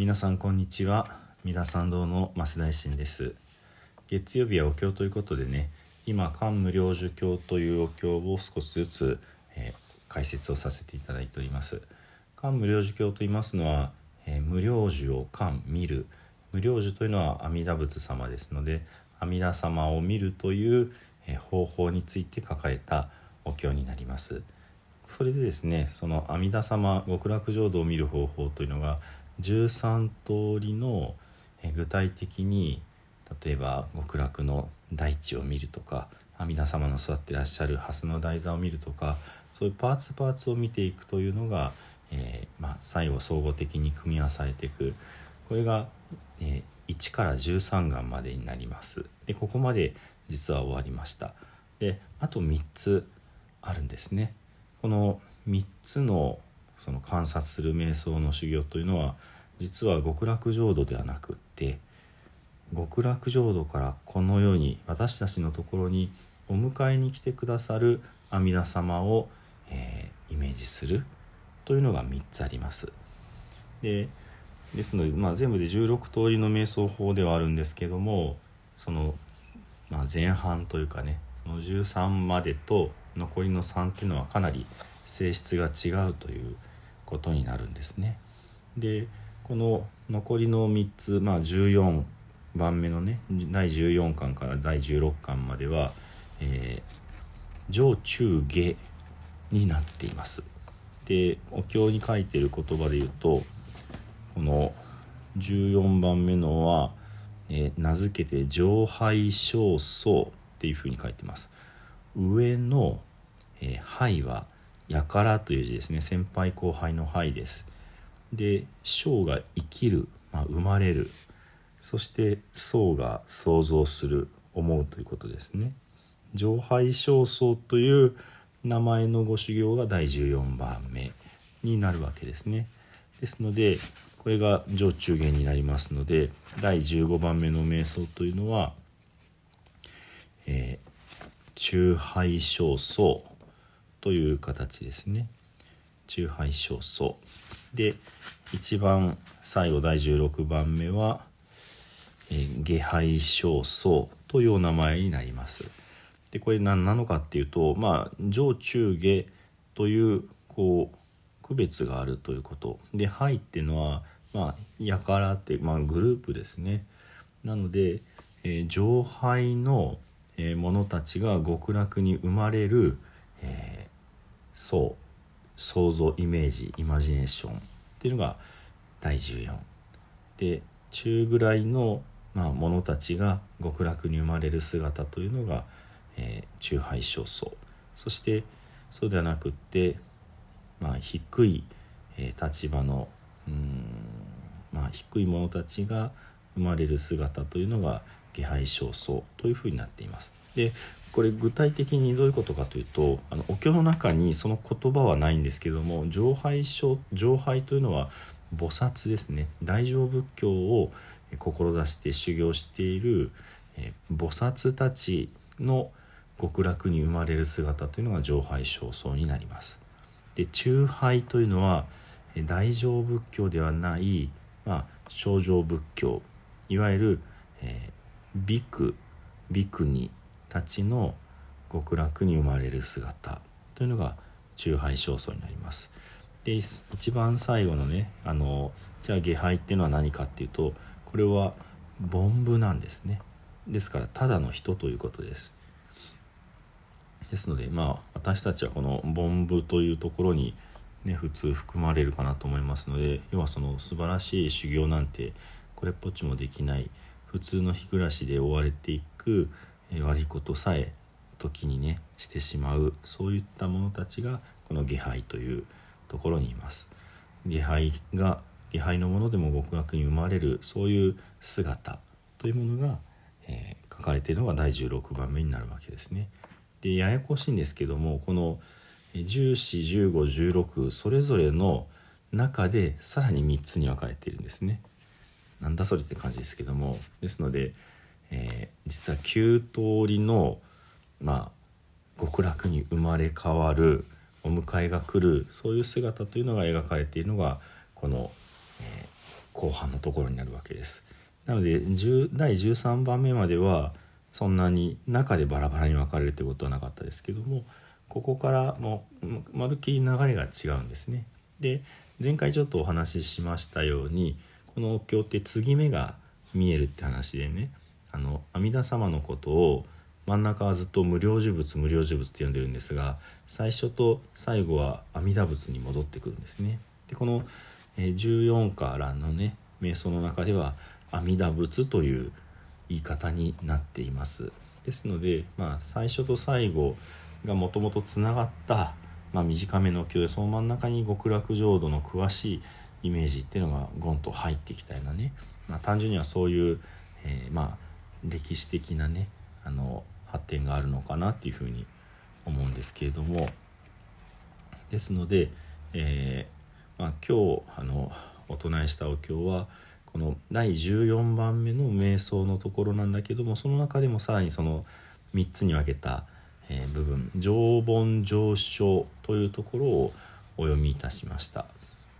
皆さんこんにちは。三田参道の増大臣です。月曜日はお経ということでね今漢無量寿経というお経を少しずつ、えー、解説をさせていただいております。漢無量寿経と言いますのは、えー、無量寿を漢見る。無量寿というのは阿弥陀仏様ですので阿弥陀様を見るという、えー、方法について書かれたお経になります。それでですねその阿弥陀様極楽浄土を見る方法というのが13通りの具体的に例えば極楽の大地を見るとか阿弥陀様の座ってらっしゃる蓮の台座を見るとかそういうパーツパーツを見ていくというのが、えー、まあ、最後総合的に組み合わされていく。これが、えー、1から13願までになります。でここまで実は終わりました。であと3つあるんですね。この3つのその観察する瞑想の修行というのは実は極楽浄土ではなくって極楽浄土からこの世に私たちのところにお迎えに来てくださる阿弥陀様を、えー、イメージするというのが3つあります。でですので、まあ、全部で16通りの瞑想法ではあるんですけどもその、まあ、前半というかねその13までと残りの3っていうのはかなり性質が違うということになるんですね。でこの残りの3つ、まあ、14番目のね第14巻から第16巻までは、えー、上中下になっています。でお経に書いてる言葉で言うとこの14番目のは、えー、名付けて上拝小僧っていうふうに書いてます。上の、えー、拝はやからという字ですね。先輩後輩の輩です。で生が生きる、まあ、生まれる。そして僧が想像する思うということですね。上拝正僧という名前のご修行が第14番目になるわけですね。ですのでこれが上中元になりますので第15番目の瞑想というのは、えー、中拝正僧という形ですね。中杯小僧で一番最後第16番目は、えー、下杯小僧というお名前になります。でこれ何なのかっていうとまあ上中下というこう区別があるということ。で「はい」っていうのはまあやからって、まあ、グループですね。なので、えー、上杯の、えー、者たちが極楽に生まれる、えーそう想像イメージイマジネーションっていうのが第14で中ぐらいの、まあ、者たちが極楽に生まれる姿というのが、えー、中杯小僧そしてそうではなくって、まあ、低い、えー、立場のうん、まあ、低い者たちが生まれる姿というのが下杯小僧というふうになっています。でこれ具体的にどういうことかというとあのお経の中にその言葉はないんですけども上拝上拝というのは菩薩ですね大乗仏教を志して修行している菩薩たちの極楽に生まれる姿というのが上拝正僧になります。で中拝というのは大乗仏教ではない、まあ、正常仏教いわゆる、えー、ビクビクニたちの極楽に生まれる姿というのが中杯正僧になります。で一番最後のねあのじゃあ下杯っていうのは何かっていうとこれは凡夫なんですね。ですからただの人ということです。ですのでまあ私たちはこの凡夫というところにね普通含まれるかなと思いますので要はその素晴らしい修行なんてこれっぽっちもできない。普通の日暮らしで追われていく悪いことさえ時にねしてしまうそういった者たちがこの下杯というところにいます。下杯が下杯のものでも極楽に生まれるそういう姿というものが、えー、書かれているのが第16番目になるわけですね。でややこしいんですけどもこの141516それぞれの中でさらに3つに分かれているんですね。なんだそれって感じですけども。ですのでえー、実は9通りの、まあ、極楽に生まれ変わるお迎えが来るそういう姿というのが描かれているのがこの、えー、後半のところになるわけです。なので第13番目まではそんなに中でバラバラに分かれるってことはなかったですけどもここからもうまるっきり流れが違うんですね。で前回ちょっとお話ししましたようにこのお経って継ぎ目が見えるって話でねあの阿弥陀様のことを真ん中はずっと無量寿仏無量寿仏って呼んでるんですが最初と最後は阿弥陀仏に戻ってくるんですね。でこの14からのね瞑想の中では阿弥陀仏という言い方になっています。ですので、まあ、最初と最後がもともとつながった、まあ、短めの経でその真ん中に極楽浄土の詳しいイメージっていうのがゴンと入ってきたようなね、まあ、単純にはそういう、えー、まあ歴史的なねあの発展があるのかなっていうふうに思うんですけれどもですので、えーまあ、今日あのお唱えしたお経はこの第14番目の瞑想のところなんだけどもその中でもさらにその3つに分けた、えー、部分「常盆上昇」というところをお読みいたしました。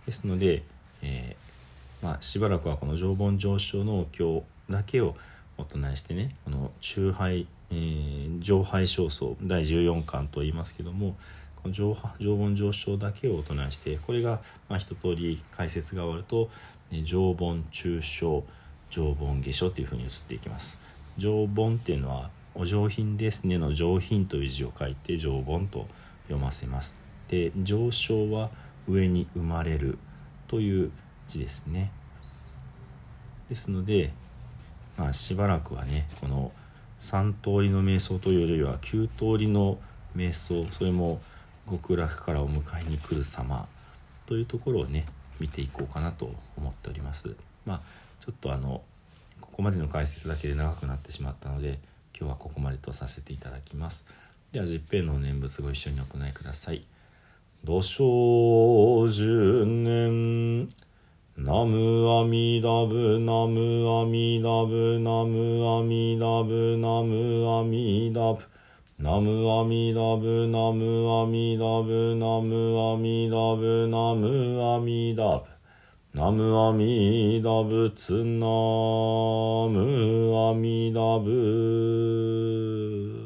ですので、えー、まあ、しばらくはこの常盆上昇のお経だけをお唱えしてねこの中杯、えー、上杯焦燥第14巻と言いますけどもこの常常盆上昇だけをお唱えしてこれがまあ一通り解説が終わると、ね、常盆中小常盆下書というふうに移っていきます。常盆っていうのはお上品ですねの上品という字を書いて常盆と読ませます。で上昇は上に生まれるという字ですね。ですので、まあ、しばらくはねこの3通りの瞑想というよりは9通りの瞑想それも極楽からお迎えに来る様というところをね見ていこうかなと思っております。まあ、ちょっとあのここまでの解説だけで長くなってしまったので今日はここまでとさせていただきます。では十平の念仏ご一緒にお唱えください。土生十年ナムアミダブナムアミダブナムアミダブナムアミダブナムアミダブナムアミダブナムアミダブナムアミダブナムアミダブツナムアミダブ